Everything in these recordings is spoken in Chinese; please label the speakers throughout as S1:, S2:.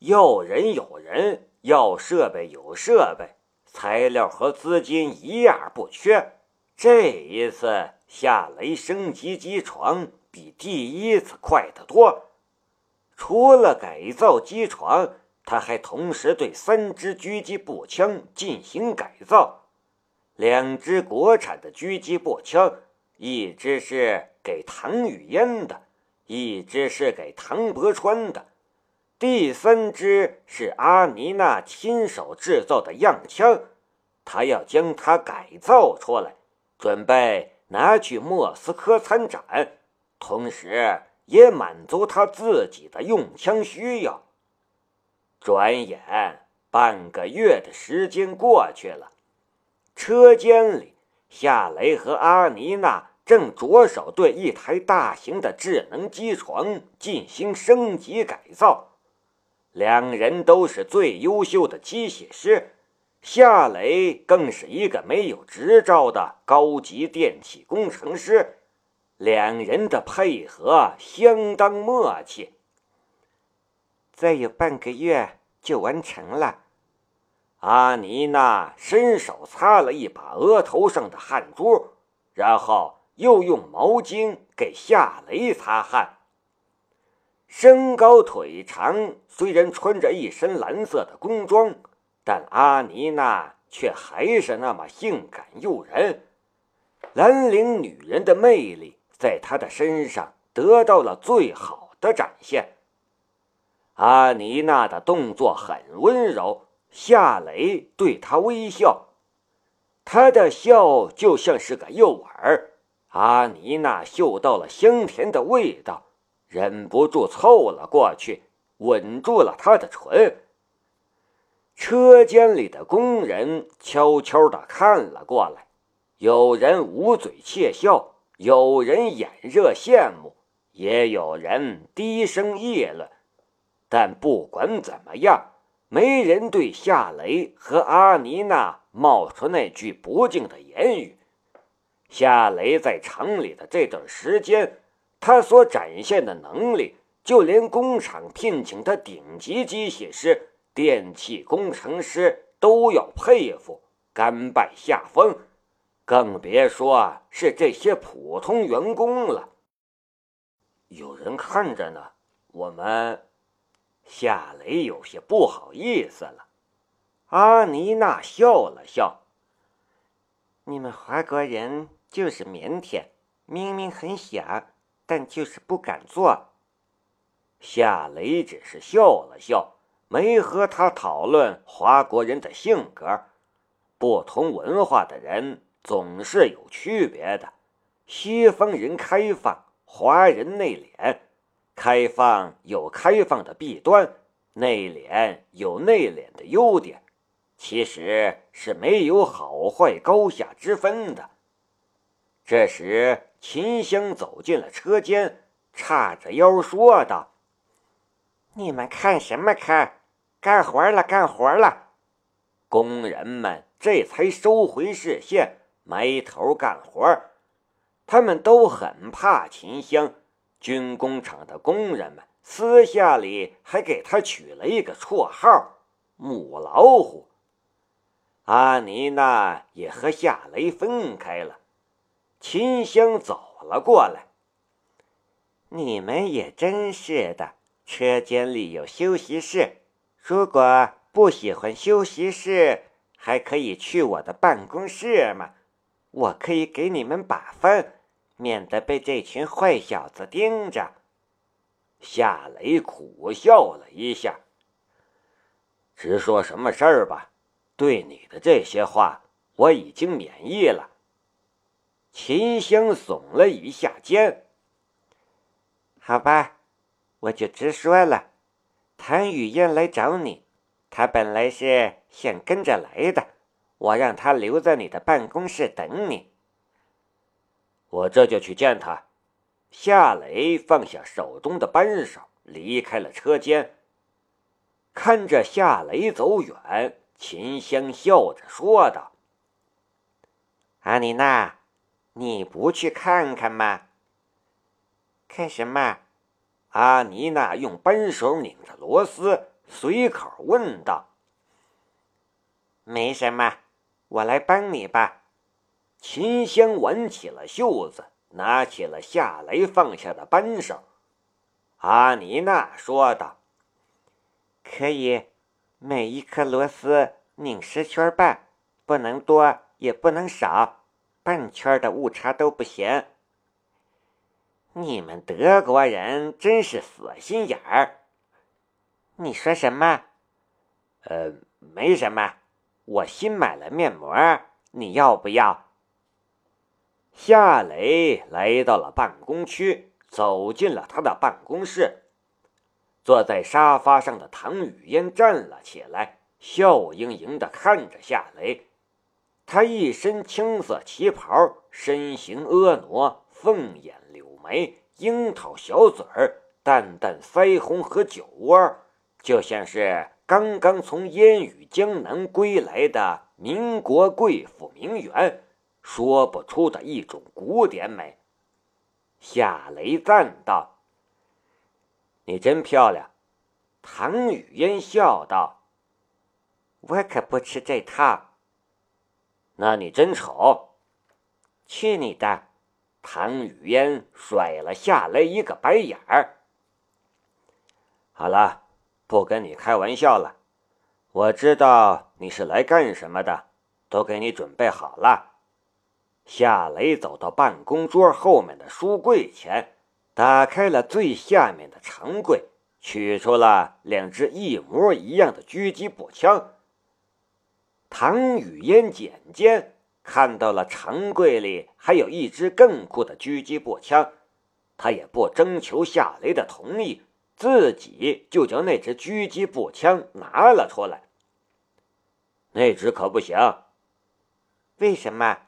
S1: 要人有人，要设备有设备，材料和资金一样不缺。这一次夏雷升级机床比第一次快得多。除了改造机床，他还同时对三支狙击步枪进行改造。两支国产的狙击步枪，一支是给唐雨嫣的，一支是给唐伯川的，第三支是阿妮娜亲手制造的样枪，他要将它改造出来。准备拿去莫斯科参展，同时也满足他自己的用枪需要。转眼半个月的时间过去了，车间里，夏雷和阿妮娜正着手对一台大型的智能机床进行升级改造。两人都是最优秀的机械师。夏雷更是一个没有执照的高级电气工程师，两人的配合相当默契。
S2: 再有半个月就完成了。
S1: 阿妮娜伸手擦了一把额头上的汗珠，然后又用毛巾给夏雷擦汗。身高腿长，虽然穿着一身蓝色的工装。但阿妮娜却还是那么性感诱人，蓝领女人的魅力在她的身上得到了最好的展现。阿妮娜的动作很温柔，夏雷对她微笑，她的笑就像是个诱饵。阿妮娜嗅到了香甜的味道，忍不住凑了过去，吻住了她的唇。车间里的工人悄悄地看了过来，有人捂嘴窃笑，有人眼热羡慕，也有人低声议论。但不管怎么样，没人对夏雷和阿妮娜冒出那句不敬的言语。夏雷在厂里的这段时间，他所展现的能力，就连工厂聘请的顶级机械师。电气工程师都要佩服，甘拜下风，更别说是这些普通员工了。有人看着呢，我们夏雷有些不好意思了。阿妮娜笑了笑：“
S2: 你们华国人就是腼腆，明明很想，但就是不敢做。”
S1: 夏雷只是笑了笑。没和他讨论华国人的性格，不同文化的人总是有区别的。西方人开放，华人内敛。开放有开放的弊端，内敛有内敛的优点，其实是没有好坏高下之分的。这时，秦香走进了车间，叉着腰说道：“
S2: 你们看什么看？”干活了，干活了！
S1: 工人们这才收回视线，埋头干活。他们都很怕秦香，军工厂的工人们私下里还给他取了一个绰号“母老虎”。阿妮娜也和夏雷分开了，秦香走了过来。
S2: 你们也真是的，车间里有休息室。如果不喜欢休息室，还可以去我的办公室嘛？我可以给你们把分，免得被这群坏小子盯着。
S1: 夏雷苦笑了一下，直说什么事儿吧。对你的这些话，我已经免疫了。秦香耸了一下肩。
S2: 好吧，我就直说了。谭雨嫣来找你，她本来是想跟着来的，我让她留在你的办公室等你。
S1: 我这就去见她。夏雷放下手中的扳手，离开了车间。看着夏雷走远，秦香笑着说道：“
S2: 阿妮娜，你不去看看吗？看什么？”
S1: 阿妮娜用扳手拧着螺丝，随口问道：“
S2: 没什么，我来帮你吧。”
S1: 秦香挽起了袖子，拿起了夏雷放下的扳手。阿妮娜说道：“
S2: 可以，每一颗螺丝拧十圈半，不能多，也不能少，半圈的误差都不行。”你们德国人真是死心眼儿。你说什么？
S1: 呃，没什么。我新买了面膜，你要不要？夏雷来到了办公区，走进了他的办公室。坐在沙发上的唐雨嫣站了起来，笑盈盈的看着夏雷。他一身青色旗袍，身形婀娜，凤眼柳眉，樱桃小嘴儿，淡淡腮红和酒窝，就像是刚刚从烟雨江南归来的民国贵妇名媛。说不出的一种古典美。夏雷赞道：“你真漂亮。”唐雨嫣笑道：“
S2: 我可不吃这套。”
S1: 那你真丑。
S2: 去你的！
S1: 唐雨嫣甩了夏雷一个白眼儿。好了，不跟你开玩笑了。我知道你是来干什么的，都给你准备好了。夏雷走到办公桌后面的书柜前，打开了最下面的长柜，取出了两支一模一样的狙击步枪。唐雨嫣眼尖，看到了长柜里还有一支更酷的狙击步枪，他也不征求夏雷的同意，自己就将那支狙击步枪拿了出来。那支可不行，
S2: 为什么？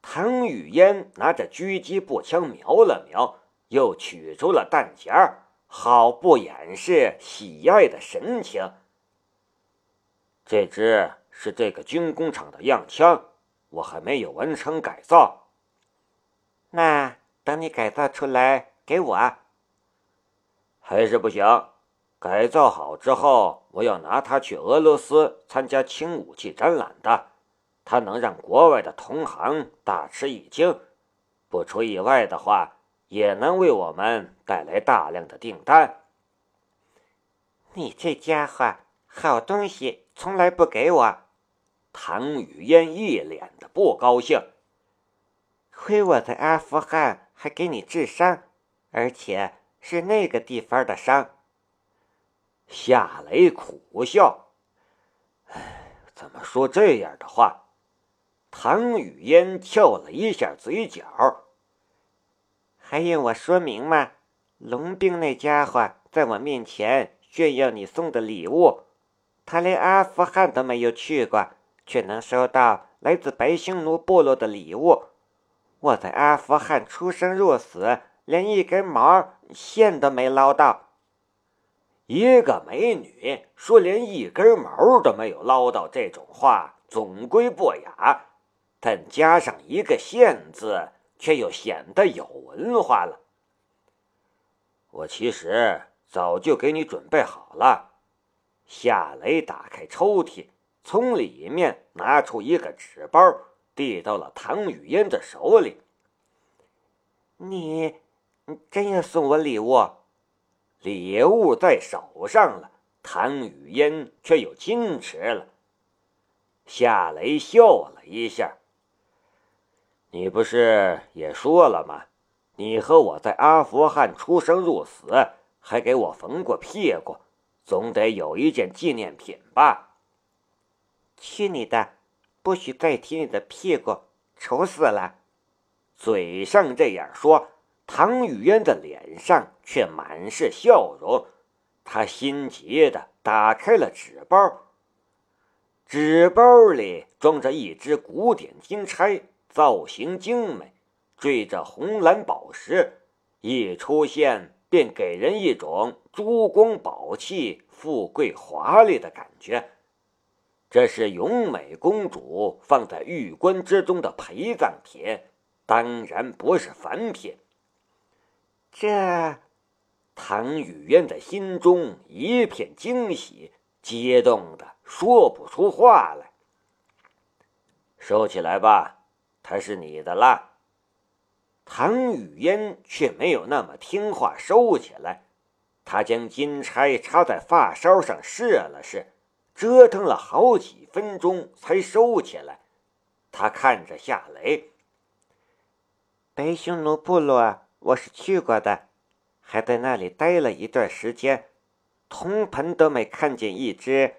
S1: 唐雨嫣拿着狙击步枪瞄了瞄，又取出了弹夹，好不掩饰喜爱的神情。这支是这个军工厂的样枪，我还没有完成改造。
S2: 那等你改造出来给我，
S1: 还是不行。改造好之后，我要拿它去俄罗斯参加轻武器展览的。它能让国外的同行大吃一惊，不出意外的话，也能为我们带来大量的订单。
S2: 你这家伙，好东西从来不给我！
S1: 唐雨嫣一脸的不高兴。
S2: 亏我在阿富汗还给你治伤，而且是那个地方的伤。
S1: 夏雷苦笑：“哎，怎么说这样的话？”唐雨嫣翘了一下嘴角，
S2: 还用我说明吗？龙兵那家伙在我面前炫耀你送的礼物，他连阿富汗都没有去过，却能收到来自白匈奴部落的礼物。我在阿富汗出生入死，连一根毛线都没捞到。
S1: 一个美女说连一根毛都没有捞到，这种话总归不雅。但加上一个“线”字，却又显得有文化了。我其实早就给你准备好了。夏雷打开抽屉，从里面拿出一个纸包，递到了唐雨嫣的手里。
S2: 你，真要送我礼物？
S1: 礼物在手上了，唐雨嫣却又矜持了。夏雷笑了一下。你不是也说了吗？你和我在阿富汗出生入死，还给我缝过屁股，总得有一件纪念品吧？
S2: 去你的！不许再提你的屁股，丑死了！
S1: 嘴上这样说，唐雨嫣的脸上却满是笑容。她心急的打开了纸包，纸包里装着一只古典金钗。造型精美，缀着红蓝宝石，一出现便给人一种珠光宝气、富贵华丽的感觉。这是永美公主放在玉棺之中的陪葬品，当然不是凡品。这，唐雨嫣的心中一片惊喜。激动的说不出话来。收起来吧，它是你的啦。唐雨嫣却没有那么听话，收起来。他将金钗插在发梢上试了试，折腾了好几分钟才收起来。他看着夏雷，
S2: 白匈奴部落我是去过的，还在那里待了一段时间，铜盆都没看见一只。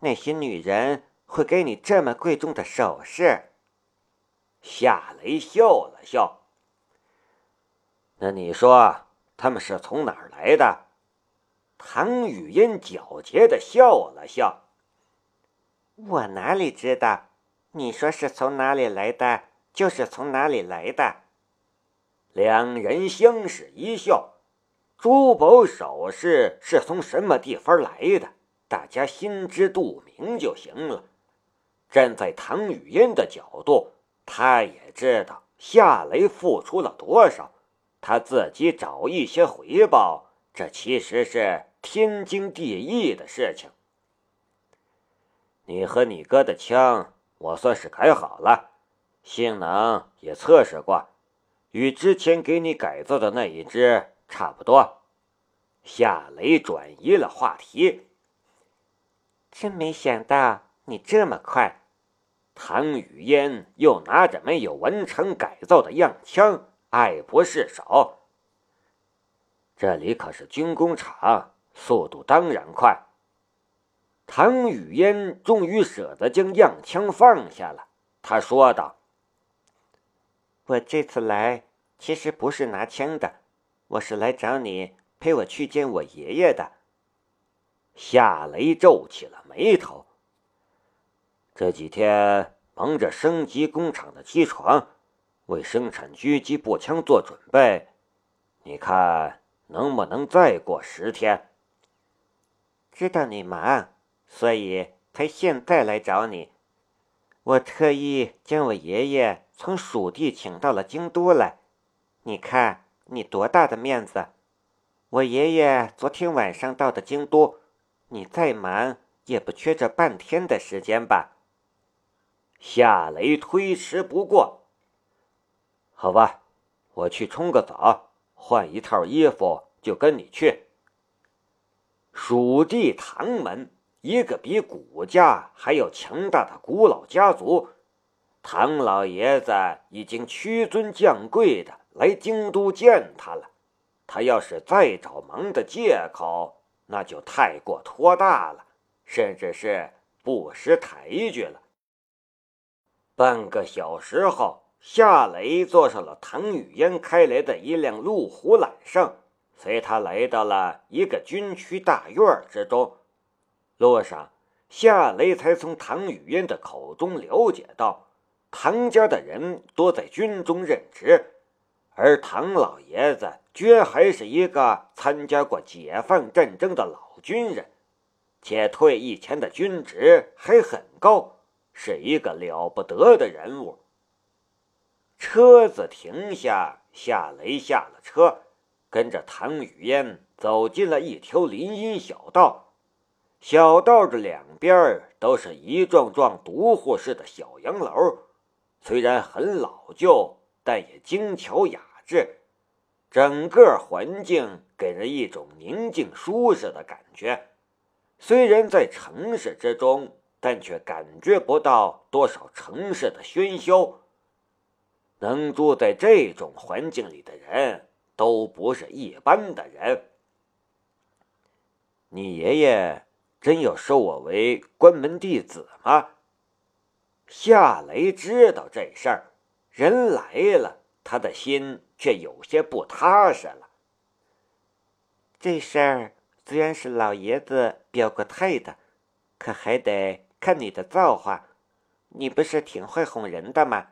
S2: 那些女人会给你这么贵重的首饰？
S1: 夏雷笑了笑。那你说他们是从哪儿来的？唐雨嫣狡黠的笑了笑。
S2: 我哪里知道？你说是从哪里来的，就是从哪里来的。
S1: 两人相视一笑。珠宝首饰是从什么地方来的，大家心知肚明就行了。站在唐雨嫣的角度，她也知道夏雷付出了多少。他自己找一些回报，这其实是天经地义的事情。你和你哥的枪，我算是改好了，性能也测试过，与之前给你改造的那一只差不多。夏雷转移了话题，
S2: 真没想到你这么快。
S1: 唐雨嫣又拿着没有完成改造的样枪。爱不释手。这里可是军工厂，速度当然快。唐雨嫣终于舍得将样枪放下了，他说道：“
S2: 我这次来其实不是拿枪的，我是来找你陪我去见我爷爷的。”
S1: 夏雷皱起了眉头。这几天忙着升级工厂的机床。为生产狙击步枪做准备，你看能不能再过十天？
S2: 知道你忙，所以才现在来找你。我特意将我爷爷从蜀地请到了京都来。你看你多大的面子！我爷爷昨天晚上到的京都，你再忙也不缺这半天的时间吧？
S1: 夏雷推迟不过。好吧，我去冲个澡，换一套衣服就跟你去。蜀地唐门，一个比古家还要强大的古老家族，唐老爷子已经屈尊降贵的来京都见他了。他要是再找忙的借口，那就太过托大了，甚至是不识抬举了。半个小时后。夏雷坐上了唐雨嫣开来的一辆路虎揽胜，随他来到了一个军区大院之中。路上，夏雷才从唐雨嫣的口中了解到，唐家的人多在军中任职，而唐老爷子居然还是一个参加过解放战争的老军人，且退役前的军职还很高，是一个了不得的人物。车子停下，夏雷下了车，跟着唐雨嫣走进了一条林荫小道。小道的两边都是一幢幢独户式的小洋楼，虽然很老旧，但也精巧雅致。整个环境给人一种宁静舒适的感觉。虽然在城市之中，但却感觉不到多少城市的喧嚣。能住在这种环境里的人都不是一般的人。你爷爷真要收我为关门弟子吗？夏雷知道这事儿，人来了，他的心却有些不踏实了。
S2: 这事儿虽然是老爷子表个态的，可还得看你的造化。你不是挺会哄人的吗？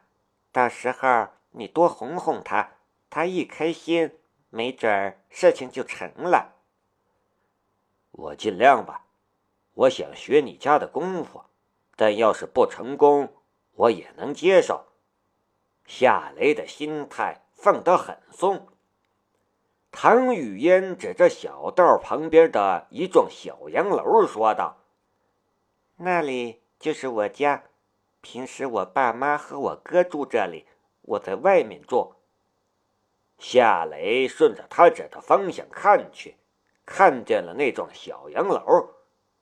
S2: 到时候你多哄哄他，他一开心，没准儿事情就成了。
S1: 我尽量吧，我想学你家的功夫，但要是不成功，我也能接受。夏雷的心态放得很松。唐雨嫣指着小道旁边的一幢小洋楼说道：“
S2: 那里就是我家。平时我爸妈和我哥住这里，我在外面住。
S1: 夏雷顺着他指的方向看去，看见了那幢小洋楼，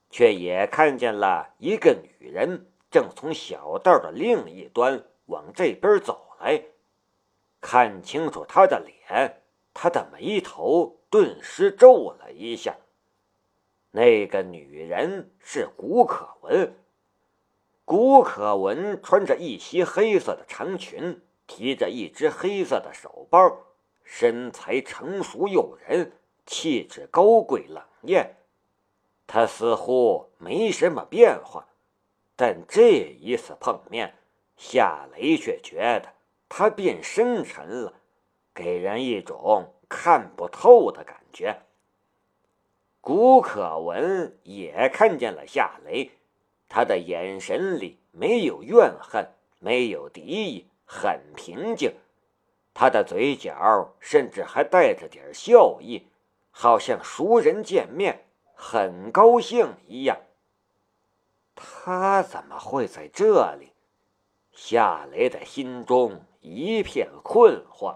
S1: 却也看见了一个女人正从小道的另一端往这边走来。看清楚她的脸，他的眉头顿时皱了一下。那个女人是古可文。古可文穿着一袭黑色的长裙，提着一只黑色的手包，身材成熟诱人，气质高贵冷艳。他似乎没什么变化，但这一次碰面，夏雷却觉得他变深沉了，给人一种看不透的感觉。古可文也看见了夏雷。他的眼神里没有怨恨，没有敌意，很平静。他的嘴角甚至还带着点笑意，好像熟人见面很高兴一样。他怎么会在这里？夏雷的心中一片困惑。